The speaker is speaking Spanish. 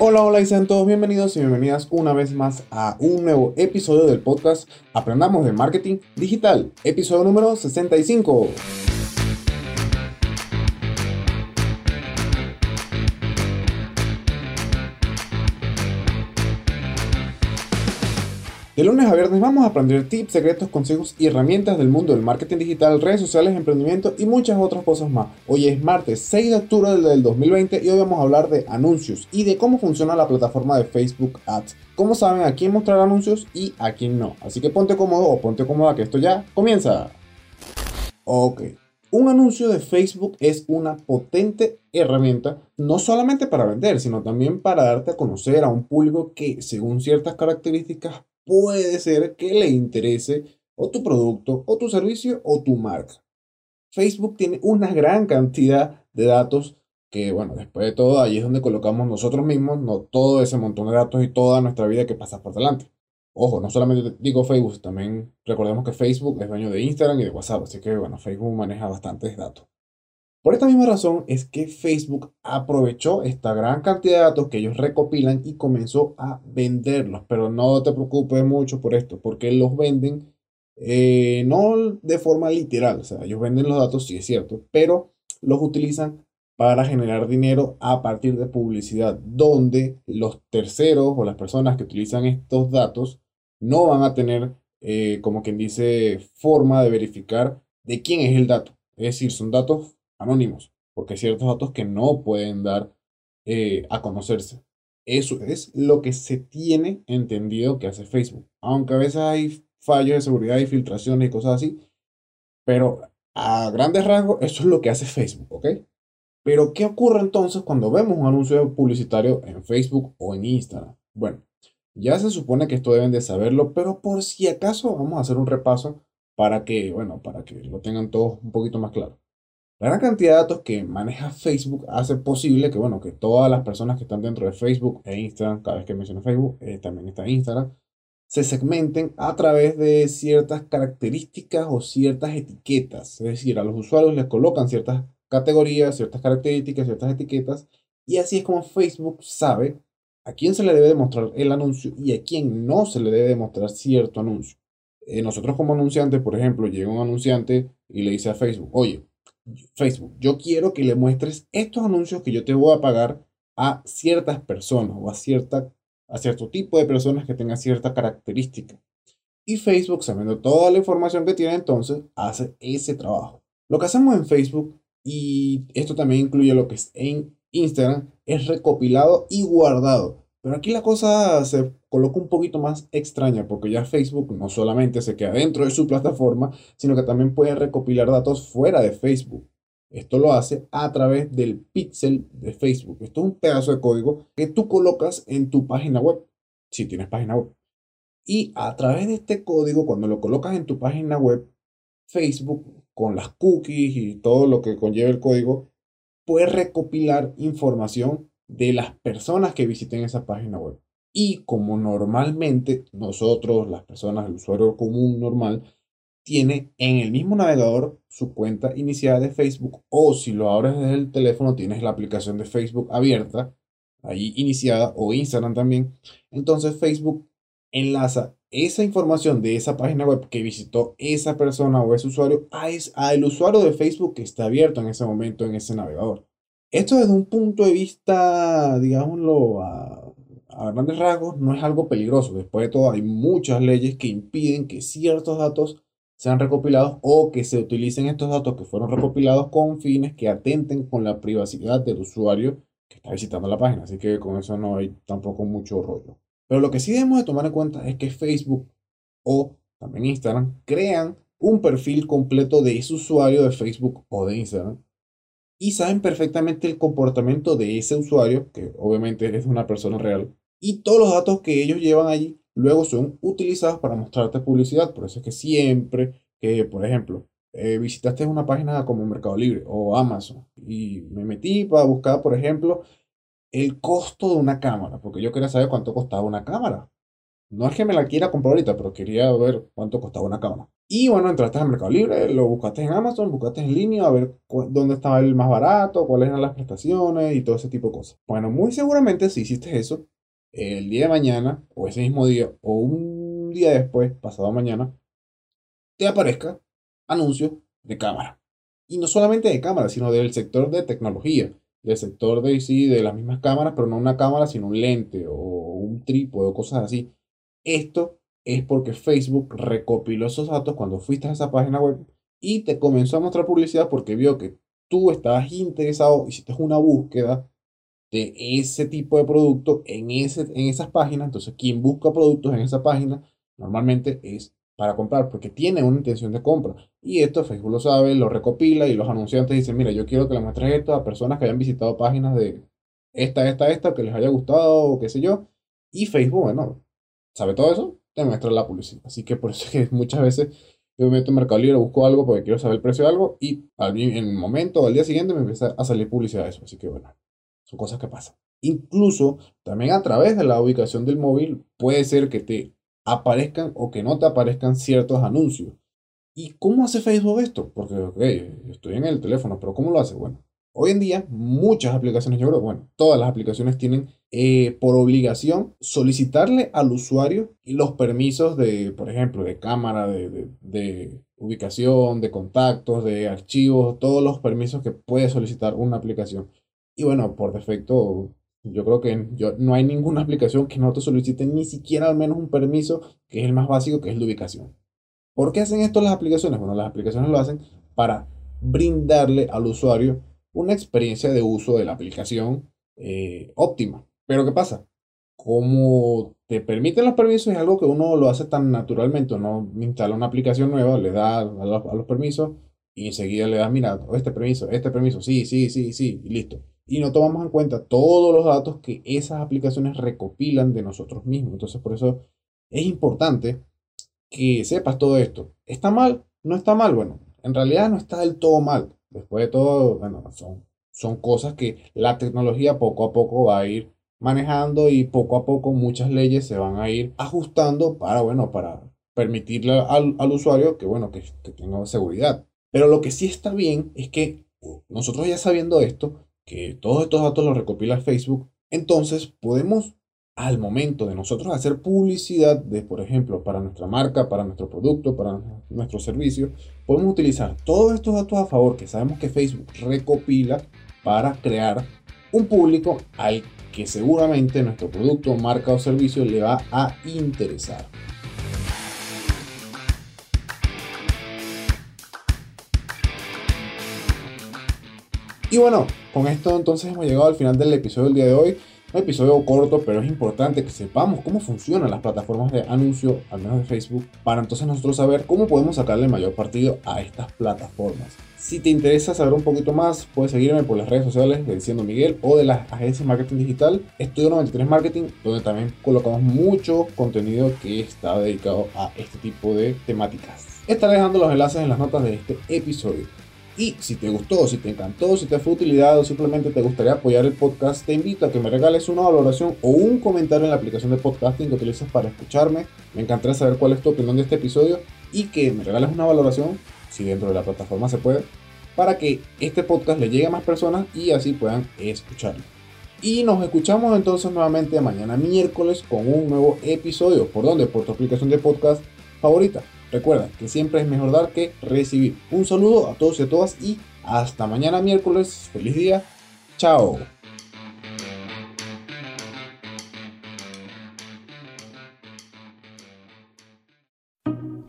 Hola, hola y sean todos bienvenidos y bienvenidas una vez más a un nuevo episodio del podcast Aprendamos de Marketing Digital, episodio número 65. De lunes a viernes vamos a aprender tips, secretos, consejos y herramientas del mundo del marketing digital, redes sociales, emprendimiento y muchas otras cosas más. Hoy es martes 6 de octubre del 2020 y hoy vamos a hablar de anuncios y de cómo funciona la plataforma de Facebook Ads. Cómo saben a quién mostrar anuncios y a quién no. Así que ponte cómodo o ponte cómoda que esto ya comienza. Ok. Un anuncio de Facebook es una potente herramienta no solamente para vender, sino también para darte a conocer a un público que, según ciertas características, puede ser que le interese o tu producto o tu servicio o tu marca. Facebook tiene una gran cantidad de datos que, bueno, después de todo, ahí es donde colocamos nosotros mismos, no todo ese montón de datos y toda nuestra vida que pasa por delante. Ojo, no solamente digo Facebook, también recordemos que Facebook es dueño de Instagram y de WhatsApp, así que, bueno, Facebook maneja bastantes datos. Por esta misma razón es que Facebook aprovechó esta gran cantidad de datos que ellos recopilan y comenzó a venderlos. Pero no te preocupes mucho por esto, porque los venden eh, no de forma literal. O sea, ellos venden los datos, sí es cierto, pero los utilizan para generar dinero a partir de publicidad, donde los terceros o las personas que utilizan estos datos no van a tener, eh, como quien dice, forma de verificar de quién es el dato. Es decir, son datos anónimos, porque hay ciertos datos que no pueden dar eh, a conocerse. Eso es lo que se tiene entendido que hace Facebook. Aunque a veces hay fallos de seguridad y filtraciones y cosas así. Pero a grandes rasgos, eso es lo que hace Facebook, ¿ok? Pero, ¿qué ocurre entonces cuando vemos un anuncio publicitario en Facebook o en Instagram? Bueno, ya se supone que esto deben de saberlo, pero por si acaso vamos a hacer un repaso para que, bueno, para que lo tengan todos un poquito más claro. La gran cantidad de datos que maneja Facebook hace posible que, bueno, que todas las personas que están dentro de Facebook e Instagram, cada vez que menciono Facebook, eh, también está Instagram, se segmenten a través de ciertas características o ciertas etiquetas. Es decir, a los usuarios les colocan ciertas categorías, ciertas características, ciertas etiquetas, y así es como Facebook sabe a quién se le debe demostrar el anuncio y a quién no se le debe demostrar cierto anuncio. Eh, nosotros como anunciantes, por ejemplo, llega un anunciante y le dice a Facebook, oye, Facebook, yo quiero que le muestres estos anuncios que yo te voy a pagar a ciertas personas o a, cierta, a cierto tipo de personas que tengan cierta característica. Y Facebook, sabiendo toda la información que tiene, entonces hace ese trabajo. Lo que hacemos en Facebook, y esto también incluye lo que es en Instagram, es recopilado y guardado. Pero aquí la cosa se coloca un poquito más extraña porque ya Facebook no solamente se queda dentro de su plataforma, sino que también puede recopilar datos fuera de Facebook. Esto lo hace a través del pixel de Facebook. Esto es un pedazo de código que tú colocas en tu página web, si tienes página web. Y a través de este código, cuando lo colocas en tu página web, Facebook, con las cookies y todo lo que conlleva el código, puede recopilar información de las personas que visiten esa página web. Y como normalmente nosotros, las personas, el usuario común normal, tiene en el mismo navegador su cuenta iniciada de Facebook o si lo abres desde el teléfono tienes la aplicación de Facebook abierta, ahí iniciada o Instagram también, entonces Facebook enlaza esa información de esa página web que visitó esa persona o ese usuario a, el usuario de Facebook que está abierto en ese momento en ese navegador. Esto desde un punto de vista, digámoslo, a, grandes rasgos, no es algo peligroso. Después de todo, hay muchas leyes que impiden que ciertos datos sean recopilados o que se utilicen estos datos que fueron recopilados con fines que atenten con la privacidad del usuario que está visitando la página. Así que con eso no hay tampoco mucho rollo. Pero lo que sí debemos de tomar en cuenta es que Facebook o también Instagram crean un perfil completo de ese usuario de Facebook o de Instagram y saben perfectamente el comportamiento de ese usuario, que obviamente es una persona real, y todos los datos que ellos llevan allí luego son utilizados para mostrarte publicidad. Por eso es que siempre que, por ejemplo, eh, visitaste una página como Mercado Libre o Amazon y me metí para buscar, por ejemplo, el costo de una cámara, porque yo quería saber cuánto costaba una cámara. No es que me la quiera comprar ahorita, pero quería ver cuánto costaba una cámara. Y bueno, entraste al Mercado Libre, lo buscaste en Amazon, buscaste en línea a ver dónde estaba el más barato, cuáles eran las prestaciones y todo ese tipo de cosas. Bueno, muy seguramente si hiciste eso, el día de mañana, o ese mismo día, o un día después, pasado mañana, te aparezca anuncios de cámara. Y no solamente de cámara, sino del sector de tecnología, del sector de, sí, de las mismas cámaras, pero no una cámara, sino un lente o un trípode o cosas así. Esto es porque Facebook recopiló esos datos cuando fuiste a esa página web y te comenzó a mostrar publicidad porque vio que tú estabas interesado, hiciste una búsqueda de ese tipo de producto en, ese, en esas páginas. Entonces, quien busca productos en esa página normalmente es para comprar porque tiene una intención de compra. Y esto Facebook lo sabe, lo recopila y los anunciantes dicen, mira, yo quiero que le muestres esto a personas que hayan visitado páginas de esta, esta, esta, que les haya gustado o qué sé yo. Y Facebook, bueno, sabe todo eso te muestra la publicidad. Así que por eso es que muchas veces yo me meto en Mercado Libre, busco algo porque quiero saber el precio de algo y en el momento, al día siguiente, me empieza a salir publicidad de eso. Así que bueno, son cosas que pasan. Incluso también a través de la ubicación del móvil puede ser que te aparezcan o que no te aparezcan ciertos anuncios. ¿Y cómo hace Facebook esto? Porque, ok, estoy en el teléfono, pero ¿cómo lo hace? Bueno, Hoy en día, muchas aplicaciones, yo creo, bueno, todas las aplicaciones tienen eh, por obligación solicitarle al usuario los permisos de, por ejemplo, de cámara, de, ubicación, de contactos, de archivos, todos los permisos que puede solicitar una aplicación. Y bueno, por defecto, yo creo que yo, no hay ninguna aplicación que no te solicite ni siquiera al menos un permiso, que es el más básico, que es la ubicación. ¿Por qué hacen esto las aplicaciones? Bueno, las aplicaciones lo hacen para brindarle al usuario una experiencia de uso de la aplicación eh, óptima. Pero ¿qué pasa? Como te permiten los permisos, es algo que uno lo hace tan naturalmente. Uno instala una aplicación nueva, le da a los, permisos y enseguida le da, mira, este permiso, este permiso, sí, sí, sí, sí, listo. Y no tomamos en cuenta todos los datos que esas aplicaciones recopilan de nosotros mismos. Entonces, por eso es importante que sepas todo esto. ¿Está mal? ¿No está mal? Bueno, en realidad no está del todo mal. Después de todo, bueno, son, son cosas que la tecnología poco a poco va a ir manejando y poco a poco muchas leyes se van a ir ajustando para, bueno, para permitirle al, usuario que, bueno, que, que tenga seguridad. Pero lo que sí está bien es que nosotros ya sabiendo esto, que todos estos datos los recopila Facebook, entonces podemos al momento de nosotros hacer publicidad de, por ejemplo, para nuestra marca, para nuestro producto, para nuestro servicio, podemos utilizar todos estos datos a favor que sabemos que Facebook recopila para crear un público al que seguramente nuestro producto, marca o servicio le va a interesar. Y bueno, con esto entonces hemos llegado al final del episodio del día de hoy. Un episodio corto, pero es importante que sepamos cómo funcionan las plataformas de anuncio, al menos de Facebook, para entonces nosotros saber cómo podemos sacarle mayor partido a estas plataformas. Si te interesa saber un poquito más, puedes seguirme por las redes sociales de Diciendo Miguel o de las agencias Marketing Digital, Estudio 93 Marketing, donde también colocamos mucho contenido que está dedicado a este tipo de temáticas. Estaré dejando los enlaces en las notas de este episodio. Y si te gustó, si te encantó, si te fue utilidad o simplemente te gustaría apoyar el podcast, te invito a que me regales una valoración o un comentario en la aplicación de podcasting que utilices para escucharme. Me encantaría saber cuál es tu opinión de este episodio y que me regales una valoración, si dentro de la plataforma se puede, para que este podcast le llegue a más personas y así puedan escucharlo. Y nos escuchamos entonces nuevamente mañana miércoles con un nuevo episodio. ¿Por dónde? Por tu aplicación de podcast favorita. Recuerda que siempre es mejor dar que recibir. Un saludo a todos y a todas y hasta mañana miércoles. Feliz día. Chao.